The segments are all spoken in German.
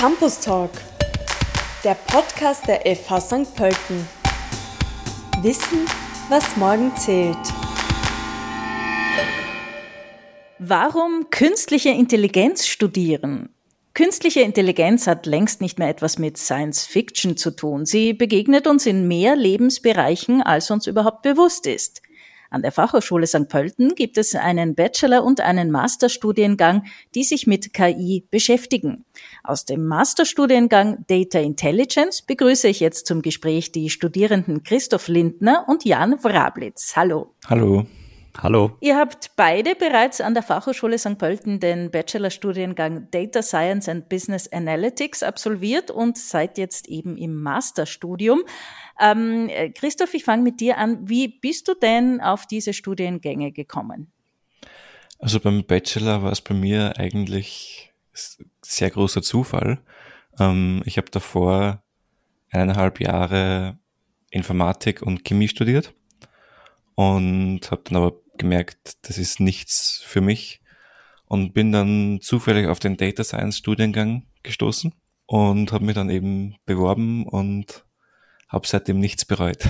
Campus Talk, der Podcast der FH St. Pölten. Wissen, was morgen zählt. Warum künstliche Intelligenz studieren? Künstliche Intelligenz hat längst nicht mehr etwas mit Science Fiction zu tun. Sie begegnet uns in mehr Lebensbereichen, als uns überhaupt bewusst ist. An der Fachhochschule St. Pölten gibt es einen Bachelor- und einen Masterstudiengang, die sich mit KI beschäftigen. Aus dem Masterstudiengang Data Intelligence begrüße ich jetzt zum Gespräch die Studierenden Christoph Lindner und Jan Wrablitz. Hallo. Hallo. Hallo. Ihr habt beide bereits an der Fachhochschule St. Pölten den Bachelorstudiengang Data Science and Business Analytics absolviert und seid jetzt eben im Masterstudium. Ähm, äh, Christoph, ich fange mit dir an. Wie bist du denn auf diese Studiengänge gekommen? Also beim Bachelor war es bei mir eigentlich sehr großer Zufall. Ähm, ich habe davor eineinhalb Jahre Informatik und Chemie studiert und habe dann aber gemerkt, das ist nichts für mich und bin dann zufällig auf den Data Science Studiengang gestoßen und habe mich dann eben beworben und habe seitdem nichts bereut.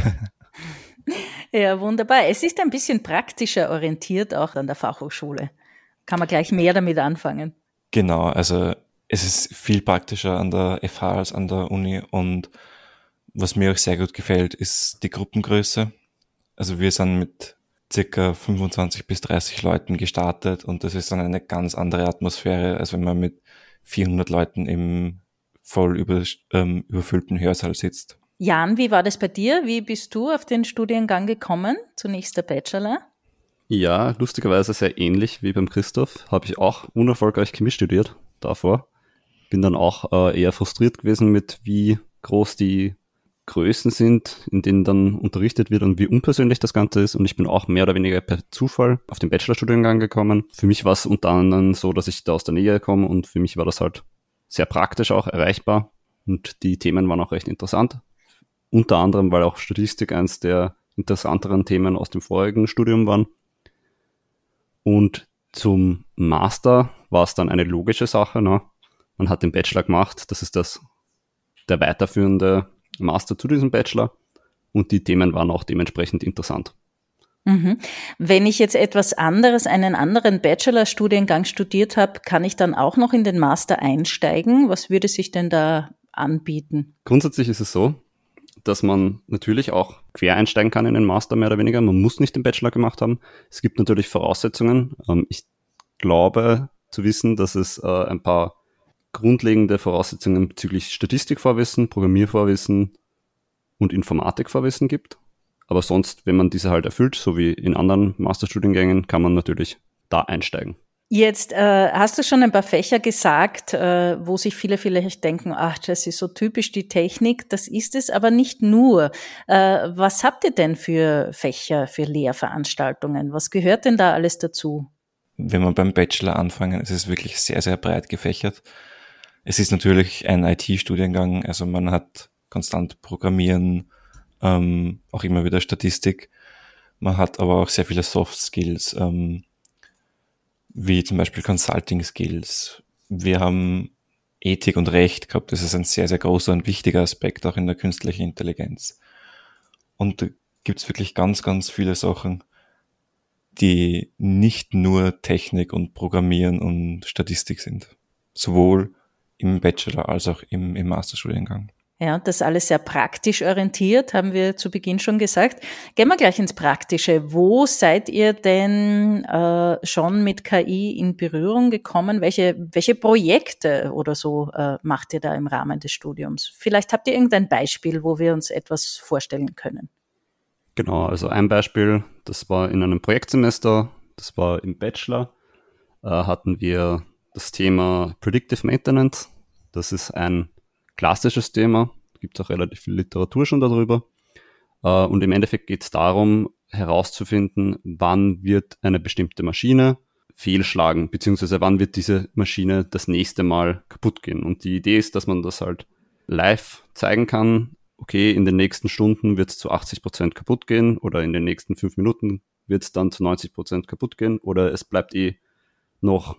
Ja, wunderbar. Es ist ein bisschen praktischer orientiert auch an der Fachhochschule. Kann man gleich mehr damit anfangen. Genau, also es ist viel praktischer an der FH als an der Uni und was mir auch sehr gut gefällt, ist die Gruppengröße. Also wir sind mit circa 25 bis 30 Leuten gestartet und das ist dann eine ganz andere Atmosphäre, als wenn man mit 400 Leuten im voll über, ähm, überfüllten Hörsaal sitzt. Jan, wie war das bei dir? Wie bist du auf den Studiengang gekommen? Zunächst der Bachelor. Ja, lustigerweise sehr ähnlich wie beim Christoph. Habe ich auch unerfolgreich Chemie studiert davor. Bin dann auch äh, eher frustriert gewesen mit, wie groß die Größen sind, in denen dann unterrichtet wird und wie unpersönlich das Ganze ist. Und ich bin auch mehr oder weniger per Zufall auf den Bachelorstudiengang gekommen. Für mich war es unter anderem so, dass ich da aus der Nähe komme und für mich war das halt sehr praktisch auch erreichbar. Und die Themen waren auch recht interessant. Unter anderem, weil auch Statistik eins der interessanteren Themen aus dem vorigen Studium waren. Und zum Master war es dann eine logische Sache. Ne? Man hat den Bachelor gemacht, das ist das der weiterführende Master zu diesem Bachelor und die Themen waren auch dementsprechend interessant. Mhm. Wenn ich jetzt etwas anderes, einen anderen Bachelorstudiengang studiert habe, kann ich dann auch noch in den Master einsteigen? Was würde sich denn da anbieten? Grundsätzlich ist es so, dass man natürlich auch quer einsteigen kann in den Master mehr oder weniger. Man muss nicht den Bachelor gemacht haben. Es gibt natürlich Voraussetzungen. Ähm, ich glaube zu wissen, dass es äh, ein paar grundlegende Voraussetzungen bezüglich Statistikvorwissen, Programmiervorwissen und Informatikvorwissen gibt. Aber sonst, wenn man diese halt erfüllt, so wie in anderen Masterstudiengängen, kann man natürlich da einsteigen. Jetzt äh, hast du schon ein paar Fächer gesagt, äh, wo sich viele vielleicht denken, ach, das ist so typisch die Technik. Das ist es aber nicht nur. Äh, was habt ihr denn für Fächer, für Lehrveranstaltungen? Was gehört denn da alles dazu? Wenn wir beim Bachelor anfangen, ist es wirklich sehr, sehr breit gefächert. Es ist natürlich ein IT-Studiengang, also man hat konstant Programmieren, ähm, auch immer wieder Statistik. Man hat aber auch sehr viele Soft Skills, ähm, wie zum Beispiel Consulting Skills. Wir haben Ethik und Recht gehabt. Das ist ein sehr, sehr großer und wichtiger Aspekt auch in der künstlichen Intelligenz. Und da gibt's wirklich ganz, ganz viele Sachen, die nicht nur Technik und Programmieren und Statistik sind. Sowohl im Bachelor als auch im, im Masterstudiengang. Ja, das alles sehr praktisch orientiert, haben wir zu Beginn schon gesagt. Gehen wir gleich ins Praktische. Wo seid ihr denn äh, schon mit KI in Berührung gekommen? Welche, welche Projekte oder so äh, macht ihr da im Rahmen des Studiums? Vielleicht habt ihr irgendein Beispiel, wo wir uns etwas vorstellen können. Genau, also ein Beispiel, das war in einem Projektsemester, das war im Bachelor, äh, hatten wir das Thema Predictive Maintenance. Das ist ein klassisches Thema, gibt auch relativ viel Literatur schon darüber. Äh, und im Endeffekt geht es darum, herauszufinden, wann wird eine bestimmte Maschine fehlschlagen, beziehungsweise wann wird diese Maschine das nächste Mal kaputt gehen. Und die Idee ist, dass man das halt live zeigen kann. Okay, in den nächsten Stunden wird es zu 80 Prozent kaputt gehen oder in den nächsten fünf Minuten wird es dann zu 90 Prozent kaputt gehen oder es bleibt eh noch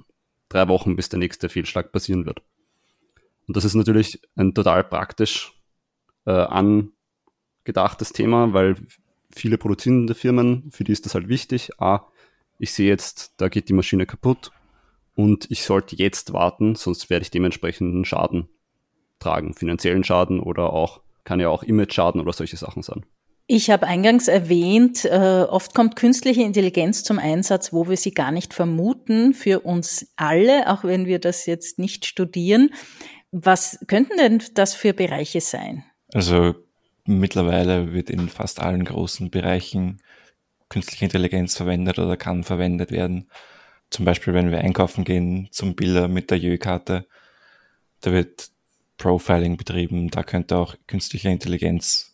drei Wochen, bis der nächste Fehlschlag passieren wird. Und das ist natürlich ein total praktisch äh, angedachtes Thema, weil viele produzierende Firmen, für die ist das halt wichtig. A, ich sehe jetzt, da geht die Maschine kaputt und ich sollte jetzt warten, sonst werde ich dementsprechenden Schaden tragen, finanziellen Schaden oder auch, kann ja auch Image-Schaden oder solche Sachen sein. Ich habe eingangs erwähnt, äh, oft kommt künstliche Intelligenz zum Einsatz, wo wir sie gar nicht vermuten, für uns alle, auch wenn wir das jetzt nicht studieren. Was könnten denn das für Bereiche sein? Also mittlerweile wird in fast allen großen Bereichen künstliche Intelligenz verwendet oder kann verwendet werden. Zum Beispiel, wenn wir einkaufen gehen zum Bilder mit der Jö-Karte, da wird Profiling betrieben, da könnte auch künstliche Intelligenz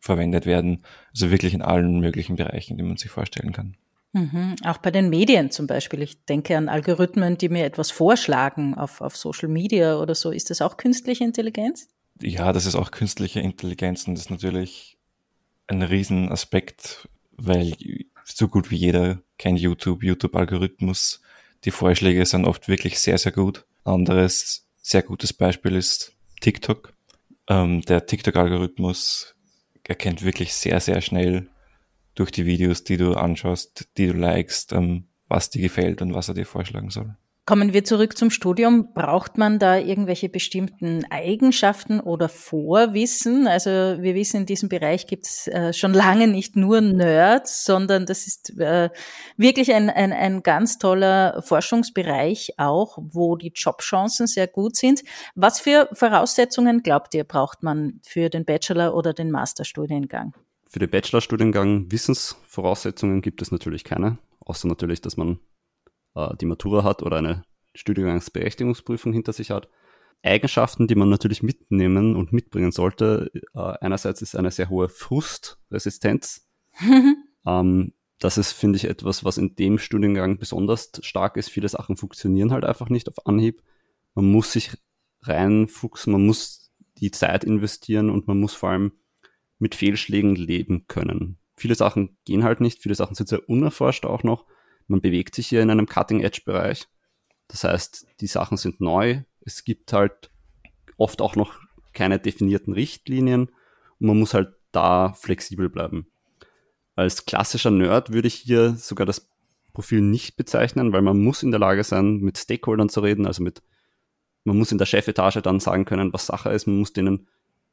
verwendet werden. Also wirklich in allen möglichen Bereichen, die man sich vorstellen kann. Mhm. Auch bei den Medien zum Beispiel. Ich denke an Algorithmen, die mir etwas vorschlagen auf, auf Social Media oder so. Ist das auch künstliche Intelligenz? Ja, das ist auch künstliche Intelligenz und das ist natürlich ein Riesenaspekt, weil so gut wie jeder kennt YouTube, YouTube-Algorithmus. Die Vorschläge sind oft wirklich sehr, sehr gut. Anderes sehr gutes Beispiel ist TikTok. Ähm, der TikTok-Algorithmus erkennt wirklich sehr, sehr schnell durch die Videos, die du anschaust, die du likest, ähm, was dir gefällt und was er dir vorschlagen soll. Kommen wir zurück zum Studium. Braucht man da irgendwelche bestimmten Eigenschaften oder Vorwissen? Also wir wissen, in diesem Bereich gibt es äh, schon lange nicht nur Nerds, sondern das ist äh, wirklich ein, ein, ein ganz toller Forschungsbereich auch, wo die Jobchancen sehr gut sind. Was für Voraussetzungen, glaubt ihr, braucht man für den Bachelor- oder den Masterstudiengang? Für den Bachelorstudiengang Wissensvoraussetzungen gibt es natürlich keine, außer natürlich, dass man äh, die Matura hat oder eine Studiengangsberechtigungsprüfung hinter sich hat. Eigenschaften, die man natürlich mitnehmen und mitbringen sollte. Äh, einerseits ist eine sehr hohe Frustresistenz. ähm, das ist, finde ich, etwas, was in dem Studiengang besonders stark ist. Viele Sachen funktionieren halt einfach nicht auf Anhieb. Man muss sich reinfuchsen, man muss die Zeit investieren und man muss vor allem mit Fehlschlägen leben können. Viele Sachen gehen halt nicht, viele Sachen sind sehr unerforscht auch noch man bewegt sich hier in einem Cutting-Edge-Bereich. Das heißt, die Sachen sind neu. Es gibt halt oft auch noch keine definierten Richtlinien und man muss halt da flexibel bleiben. Als klassischer Nerd würde ich hier sogar das Profil nicht bezeichnen, weil man muss in der Lage sein, mit Stakeholdern zu reden, also mit, man muss in der Chefetage dann sagen können, was Sache ist, man muss denen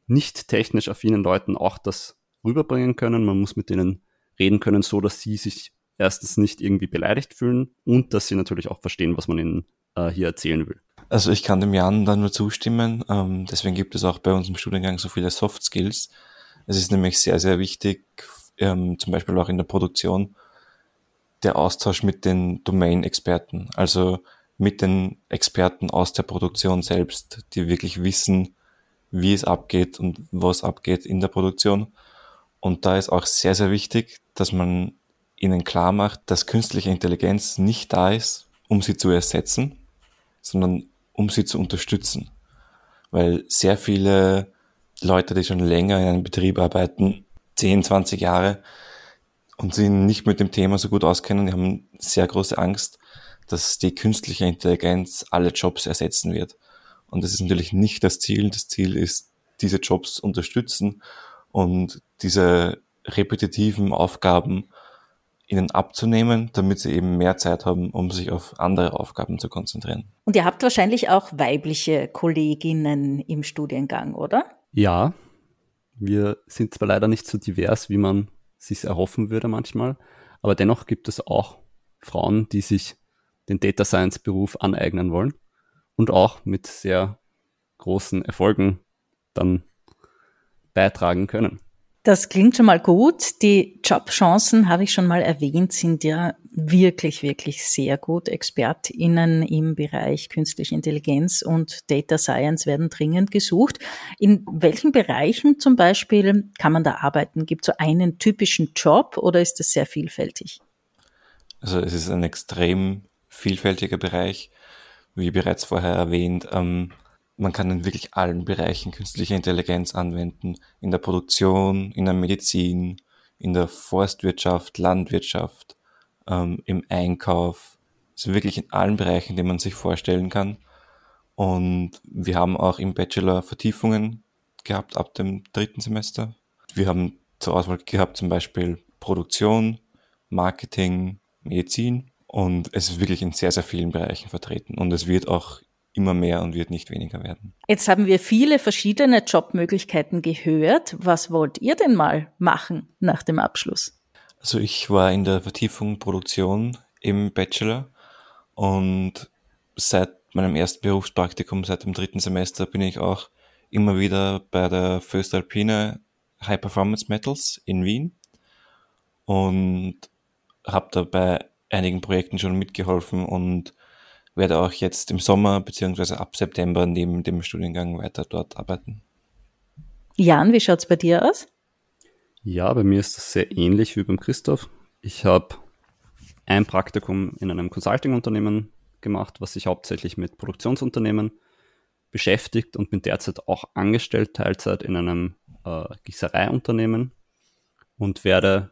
nicht technisch affinen Leuten auch das rüberbringen können, man muss mit denen reden können, so dass sie sich erstens nicht irgendwie beleidigt fühlen und dass sie natürlich auch verstehen, was man ihnen äh, hier erzählen will. Also ich kann dem Jan da nur zustimmen. Ähm, deswegen gibt es auch bei uns im Studiengang so viele Soft Skills. Es ist nämlich sehr, sehr wichtig, ähm, zum Beispiel auch in der Produktion, der Austausch mit den Domain-Experten, also mit den Experten aus der Produktion selbst, die wirklich wissen, wie es abgeht und was abgeht in der Produktion. Und da ist auch sehr, sehr wichtig, dass man ihnen klar macht, dass künstliche Intelligenz nicht da ist, um sie zu ersetzen, sondern um sie zu unterstützen. Weil sehr viele Leute, die schon länger in einem Betrieb arbeiten, 10, 20 Jahre, und sie nicht mit dem Thema so gut auskennen, die haben sehr große Angst, dass die künstliche Intelligenz alle Jobs ersetzen wird. Und das ist natürlich nicht das Ziel. Das Ziel ist, diese Jobs unterstützen und diese repetitiven Aufgaben ihnen abzunehmen, damit sie eben mehr Zeit haben, um sich auf andere Aufgaben zu konzentrieren. Und ihr habt wahrscheinlich auch weibliche Kolleginnen im Studiengang, oder? Ja, wir sind zwar leider nicht so divers, wie man sich erhoffen würde manchmal, aber dennoch gibt es auch Frauen, die sich den Data Science Beruf aneignen wollen und auch mit sehr großen Erfolgen dann beitragen können. Das klingt schon mal gut. Die Jobchancen, habe ich schon mal erwähnt, sind ja wirklich, wirklich sehr gut. ExpertInnen im Bereich künstliche Intelligenz und Data Science werden dringend gesucht. In welchen Bereichen zum Beispiel kann man da arbeiten? Gibt es so einen typischen Job oder ist das sehr vielfältig? Also es ist ein extrem vielfältiger Bereich. Wie bereits vorher erwähnt, ähm, man kann in wirklich allen Bereichen künstliche Intelligenz anwenden. In der Produktion, in der Medizin, in der Forstwirtschaft, Landwirtschaft, ähm, im Einkauf. Also wirklich in allen Bereichen, die man sich vorstellen kann. Und wir haben auch im Bachelor Vertiefungen gehabt ab dem dritten Semester. Wir haben zur Auswahl gehabt zum Beispiel Produktion, Marketing, Medizin und es ist wirklich in sehr, sehr vielen Bereichen vertreten und es wird auch immer mehr und wird nicht weniger werden. Jetzt haben wir viele verschiedene Jobmöglichkeiten gehört. Was wollt ihr denn mal machen nach dem Abschluss? Also ich war in der Vertiefung Produktion im Bachelor und seit meinem ersten Berufspraktikum, seit dem dritten Semester, bin ich auch immer wieder bei der Föstalpine High Performance Metals in Wien und habe da bei einigen Projekten schon mitgeholfen und werde auch jetzt im Sommer beziehungsweise ab September neben dem Studiengang weiter dort arbeiten. Jan, wie schaut's bei dir aus? Ja, bei mir ist das sehr ähnlich wie beim Christoph. Ich habe ein Praktikum in einem Consulting-Unternehmen gemacht, was sich hauptsächlich mit Produktionsunternehmen beschäftigt und bin derzeit auch angestellt Teilzeit in einem äh, Gießereiunternehmen und werde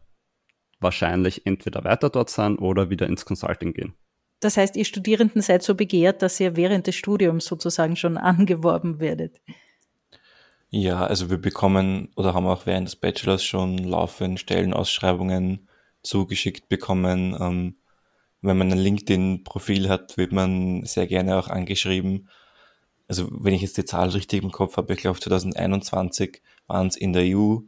wahrscheinlich entweder weiter dort sein oder wieder ins Consulting gehen. Das heißt, ihr Studierenden seid so begehrt, dass ihr während des Studiums sozusagen schon angeworben werdet. Ja, also wir bekommen oder haben auch während des Bachelors schon laufend Stellenausschreibungen zugeschickt bekommen. Ähm, wenn man ein LinkedIn-Profil hat, wird man sehr gerne auch angeschrieben. Also wenn ich jetzt die Zahl richtig im Kopf habe, ich glaube 2021 waren es in der EU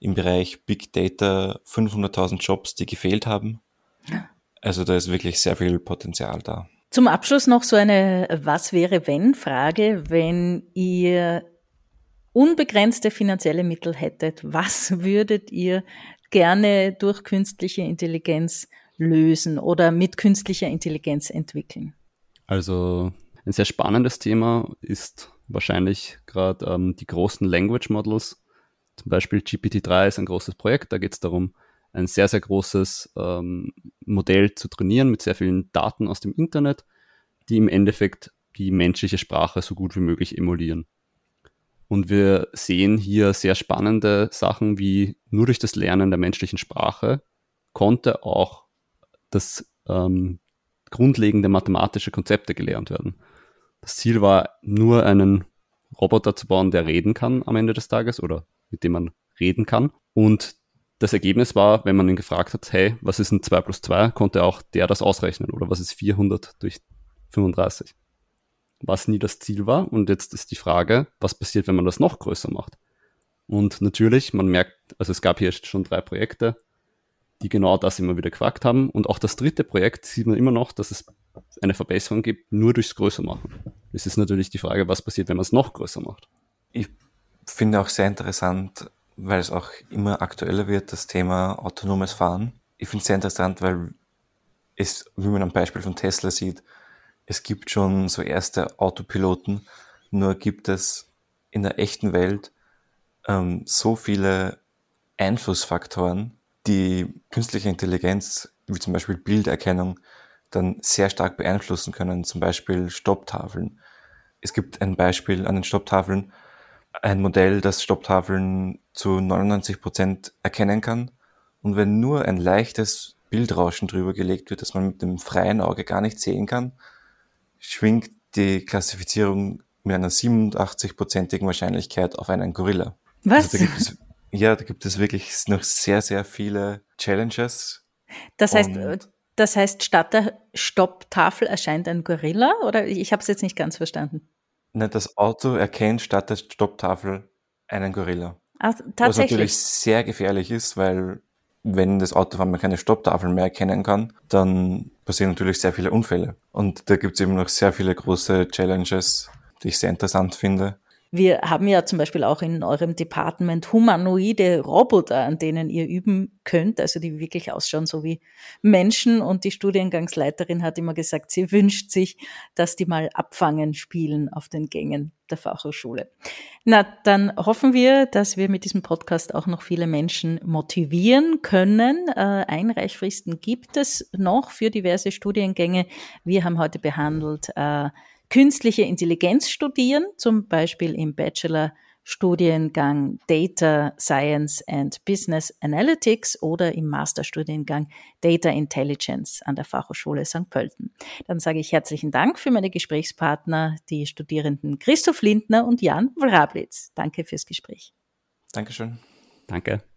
im Bereich Big Data 500.000 Jobs, die gefehlt haben. Also da ist wirklich sehr viel Potenzial da. Zum Abschluss noch so eine Was wäre wenn Frage, wenn ihr unbegrenzte finanzielle Mittel hättet, was würdet ihr gerne durch künstliche Intelligenz lösen oder mit künstlicher Intelligenz entwickeln? Also ein sehr spannendes Thema ist wahrscheinlich gerade ähm, die großen Language Models. Zum Beispiel GPT-3 ist ein großes Projekt, da geht es darum, ein sehr, sehr großes ähm, Modell zu trainieren mit sehr vielen Daten aus dem Internet, die im Endeffekt die menschliche Sprache so gut wie möglich emulieren. Und wir sehen hier sehr spannende Sachen, wie nur durch das Lernen der menschlichen Sprache konnte auch das ähm, grundlegende mathematische Konzepte gelernt werden. Das Ziel war nur einen Roboter zu bauen, der reden kann am Ende des Tages oder mit dem man reden kann. Und das Ergebnis war, wenn man ihn gefragt hat, hey, was ist ein 2 plus 2, konnte auch der das ausrechnen oder was ist 400 durch 35. Was nie das Ziel war. Und jetzt ist die Frage, was passiert, wenn man das noch größer macht? Und natürlich, man merkt, also es gab hier schon drei Projekte, die genau das immer wieder gefragt haben. Und auch das dritte Projekt sieht man immer noch, dass es eine Verbesserung gibt, nur durchs Größer machen. Es ist natürlich die Frage, was passiert, wenn man es noch größer macht. Ich finde auch sehr interessant, weil es auch immer aktueller wird, das Thema autonomes Fahren. Ich finde es sehr interessant, weil es, wie man am Beispiel von Tesla sieht, es gibt schon so erste Autopiloten, nur gibt es in der echten Welt ähm, so viele Einflussfaktoren, die künstliche Intelligenz, wie zum Beispiel Bilderkennung, dann sehr stark beeinflussen können, zum Beispiel Stopptafeln. Es gibt ein Beispiel an den Stopptafeln, ein Modell, das Stopptafeln zu 99 Prozent erkennen kann. Und wenn nur ein leichtes Bildrauschen drüber gelegt wird, das man mit dem freien Auge gar nicht sehen kann, schwingt die Klassifizierung mit einer 87-prozentigen Wahrscheinlichkeit auf einen Gorilla. Was? Also da gibt es, ja, da gibt es wirklich noch sehr, sehr viele Challenges. Das heißt, das heißt, statt der Stopptafel erscheint ein Gorilla? Oder ich habe es jetzt nicht ganz verstanden. Ne, das Auto erkennt statt der Stopptafel einen Gorilla. Ach. Was natürlich sehr gefährlich ist, weil wenn das Auto auf einmal keine Stopptafel mehr erkennen kann, dann passieren natürlich sehr viele Unfälle. Und da gibt es eben noch sehr viele große Challenges, die ich sehr interessant finde. Wir haben ja zum Beispiel auch in eurem Department humanoide Roboter, an denen ihr üben könnt, also die wirklich ausschauen so wie Menschen. Und die Studiengangsleiterin hat immer gesagt, sie wünscht sich, dass die mal abfangen spielen auf den Gängen der Fachhochschule. Na, dann hoffen wir, dass wir mit diesem Podcast auch noch viele Menschen motivieren können. Äh, Einreichfristen gibt es noch für diverse Studiengänge. Wir haben heute behandelt äh, künstliche Intelligenz studieren, zum Beispiel im Bachelor Studiengang Data Science and Business Analytics oder im Masterstudiengang Data Intelligence an der Fachhochschule St. Pölten. Dann sage ich herzlichen Dank für meine Gesprächspartner, die Studierenden Christoph Lindner und Jan Wrablitz. Danke fürs Gespräch. Dankeschön. Danke.